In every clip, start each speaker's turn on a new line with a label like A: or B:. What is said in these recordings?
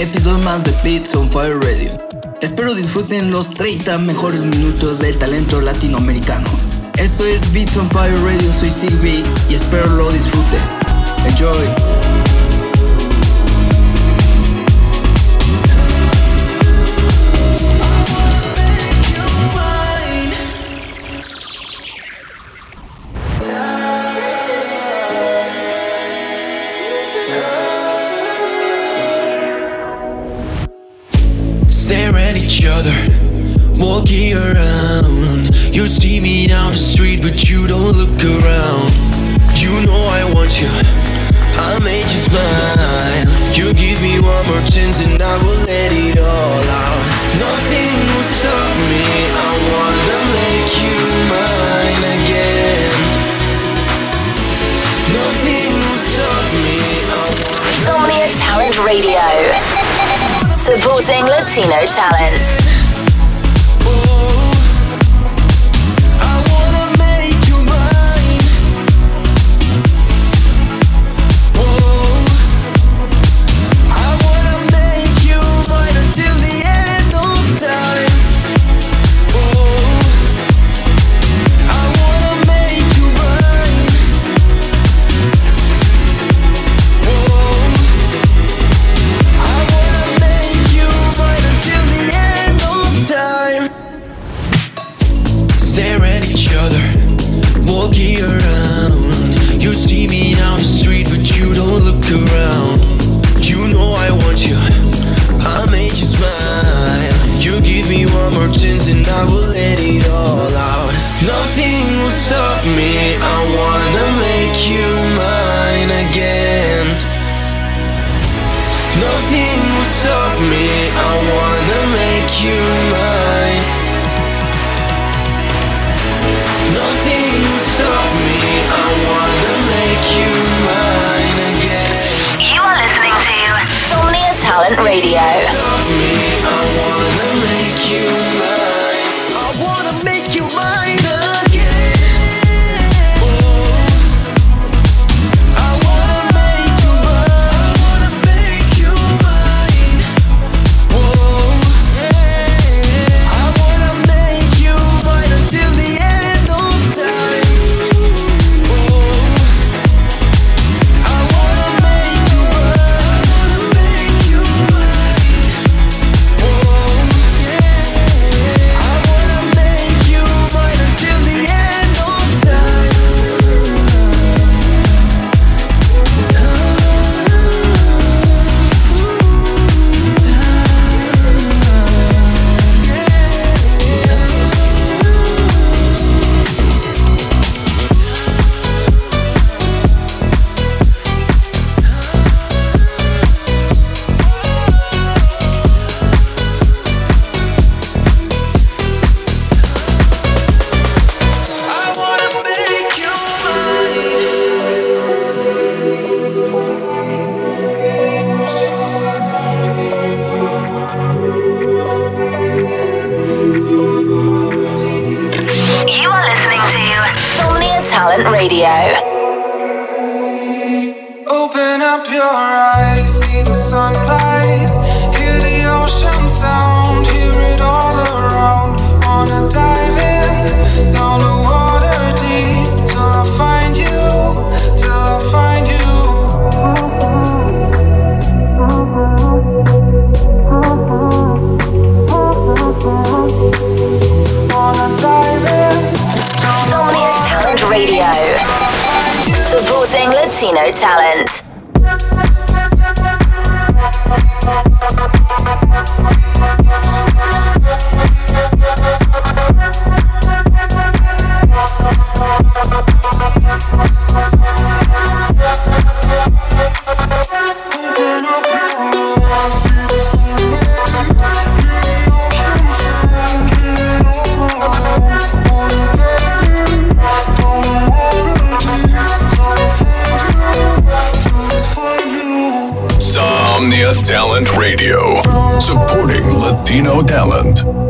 A: episodio más de Beats on Fire Radio. Espero disfruten los 30 mejores minutos del talento latinoamericano. Esto es Beats on Fire Radio, soy Silvi y espero lo disfruten. Enjoy.
B: Latino talent. Talent Radio, supporting Latino talent.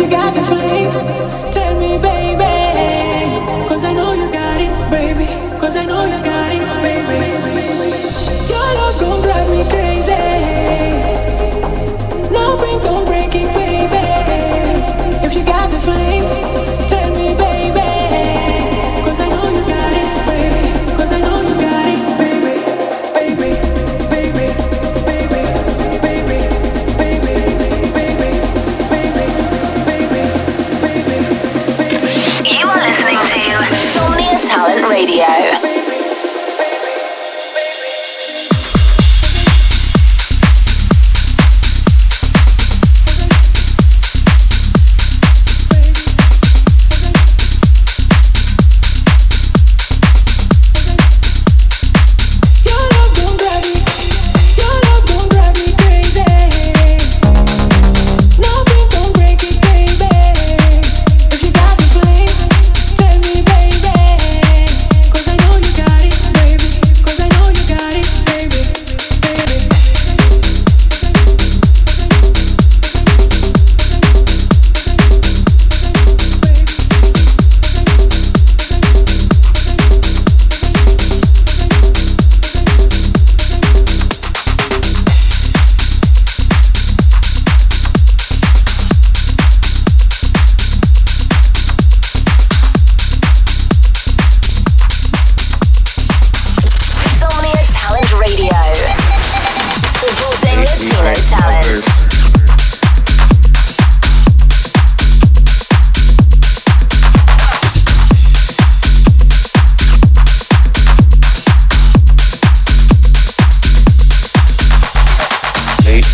B: you
C: got the
D: flame.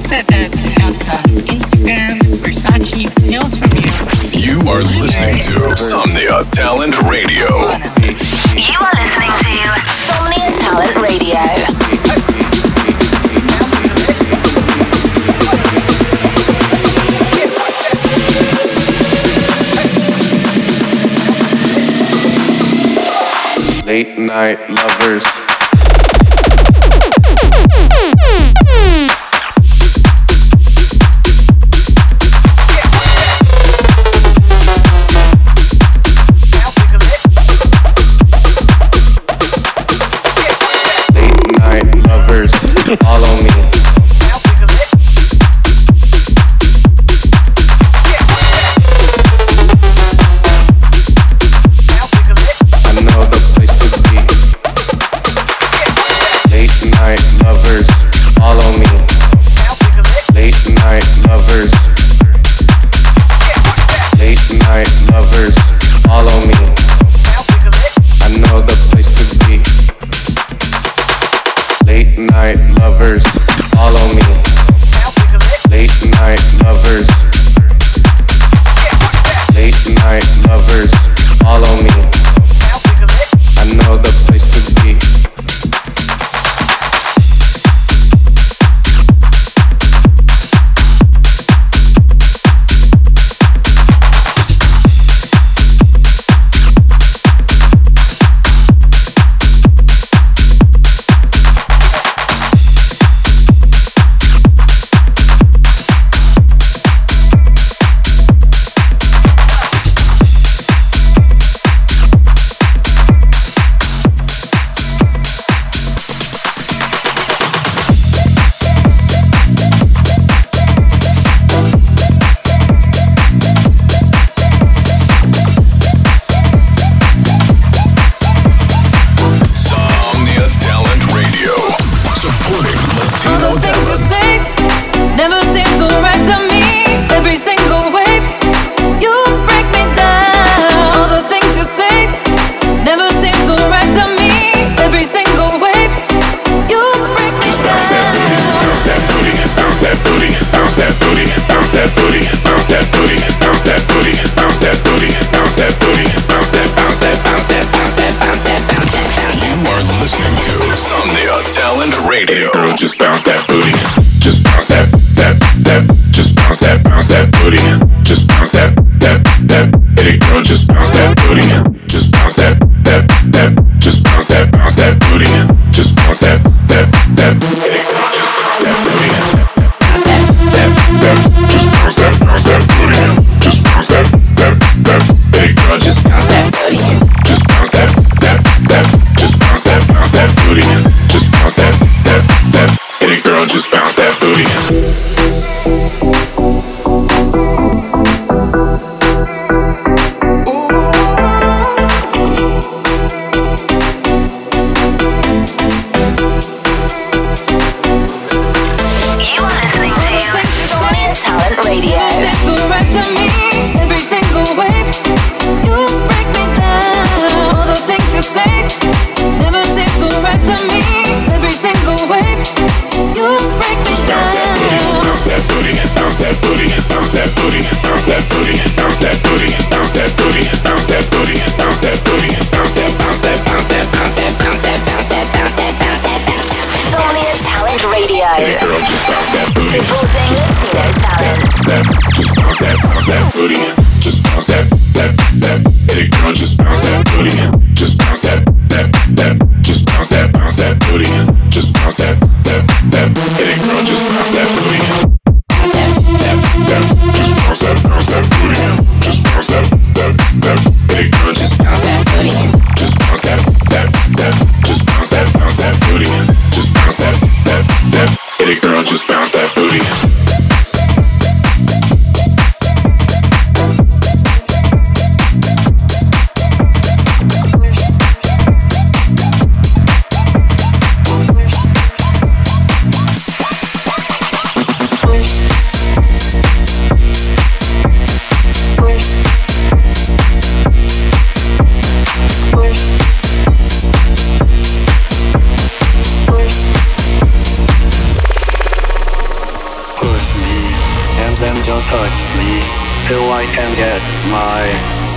D: said that outside. Instagram, Versace, hails from you.
E: You are listening to Somnia Talent Radio.
B: You are listening to Somnia Talent Radio.
F: Late night lovers. Follow me. Late night lovers.
E: Supporting Latino talent.
G: That, just bounce that, that booty. Just bounce that, that, that. Hey girl, just bounce that booty. Just bounce that, that, that. Just bounce that, bounce that booty. Just bounce that.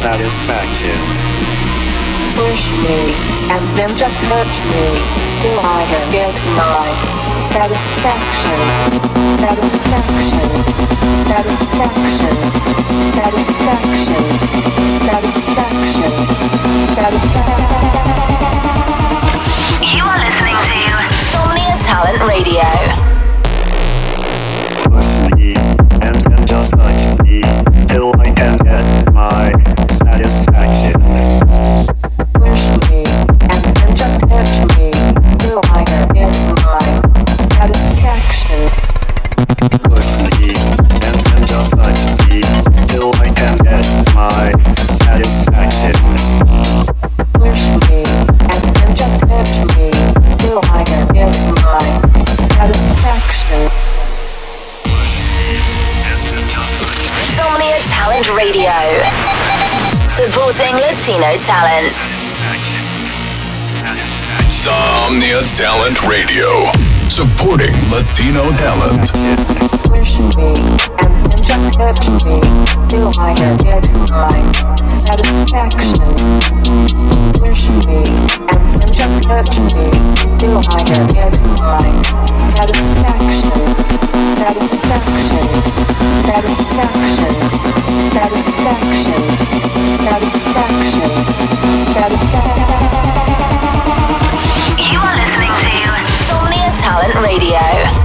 H: satisfaction.
I: Push me, and then just hurt me, till I can get my satisfaction. Satisfaction, satisfaction, satisfaction, satisfaction, satisfaction.
J: You are listening to Somnia Talent Radio.
H: Push me, and then just
I: hurt me, till I can get my
J: Talent.
E: Somnia Talent Radio supporting Latino talent.
I: Pushing me and then just me till I can get my satisfaction. Pushing me and then just me till I can get my satisfaction. Satisfaction. Satisfaction. Satisfaction. Satisfaction. Satisfaction.
H: satisfaction.
J: Talent Radio.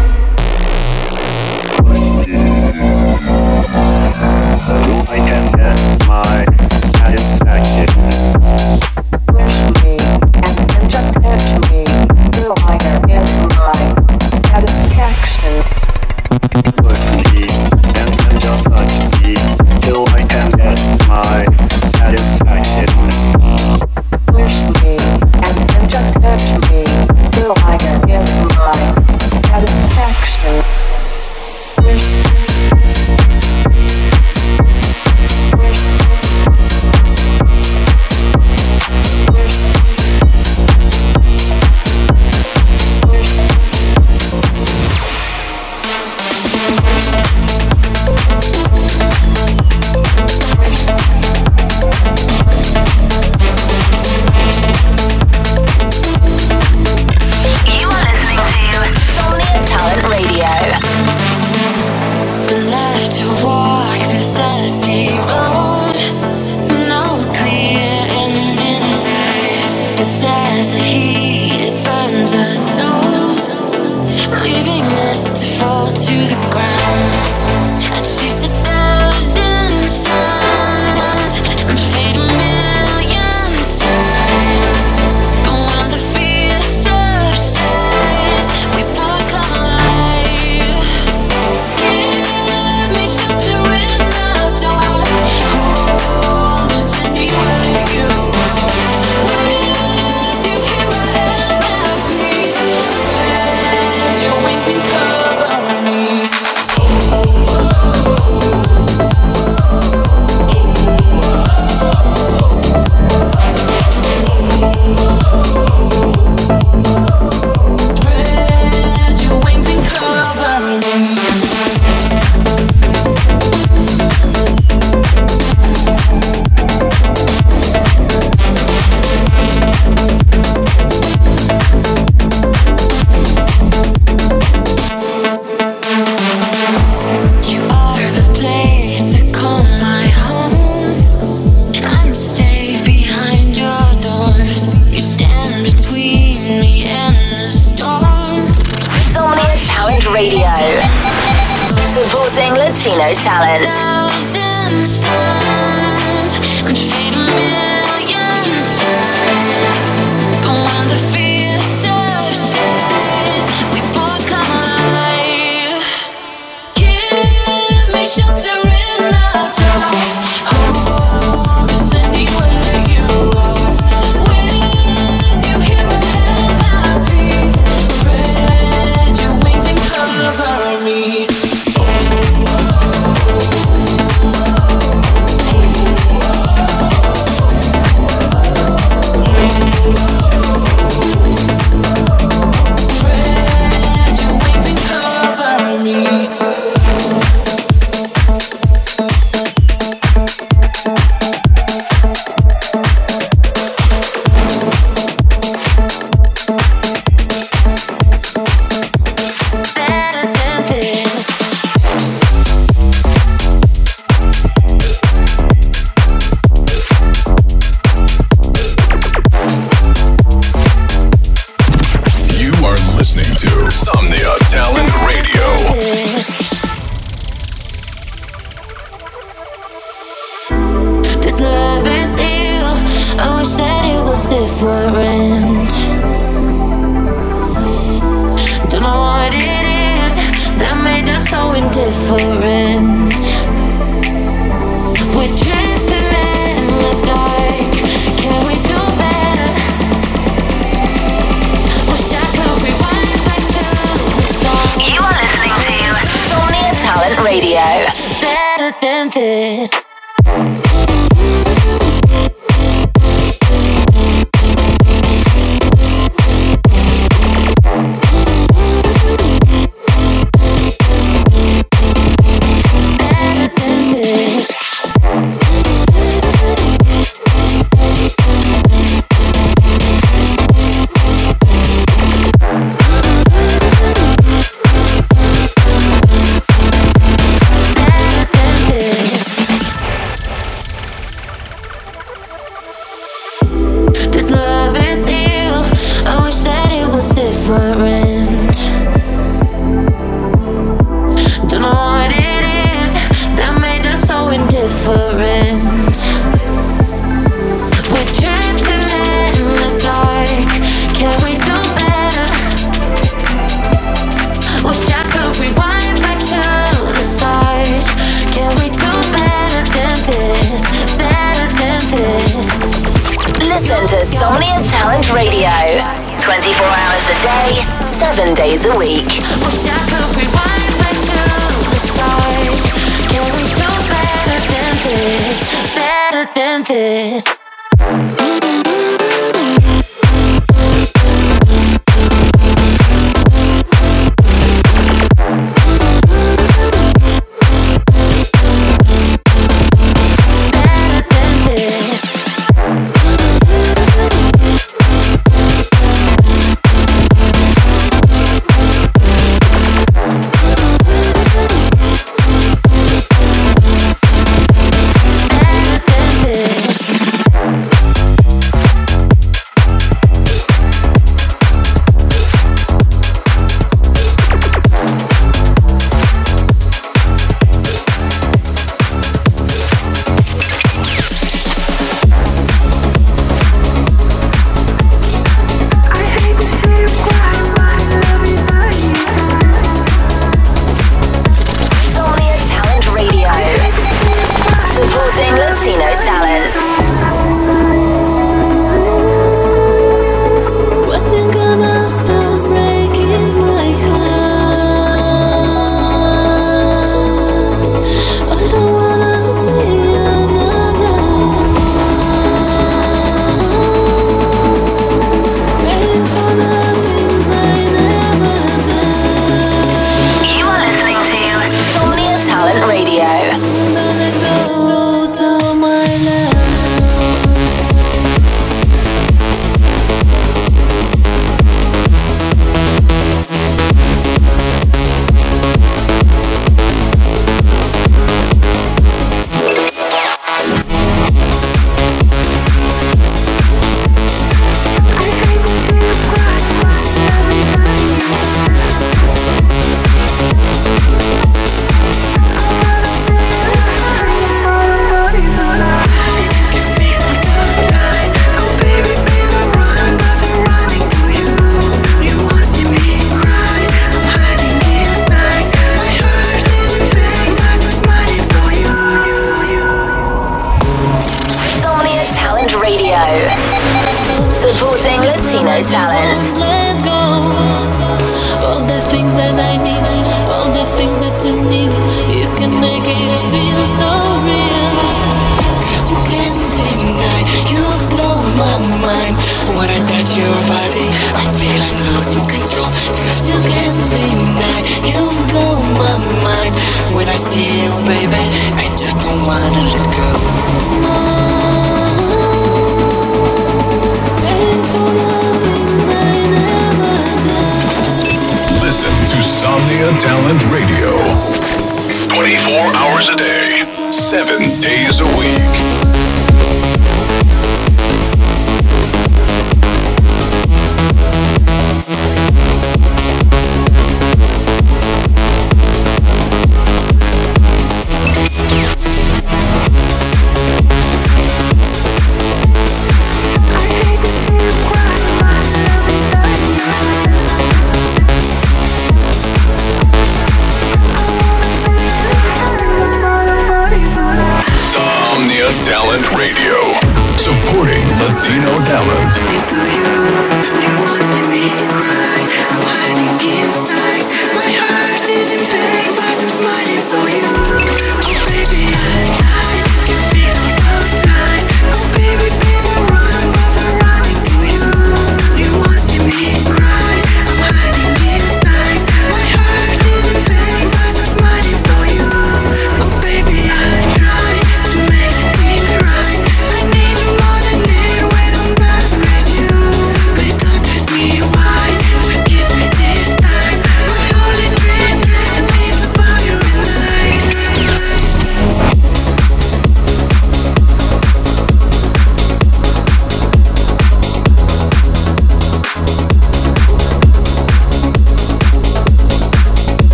J: so indifferent. We're drifting in the dark. Can we do better? Wish I could rewind back to the start.
B: You are listening to Somnia Talent Radio.
J: Better than this.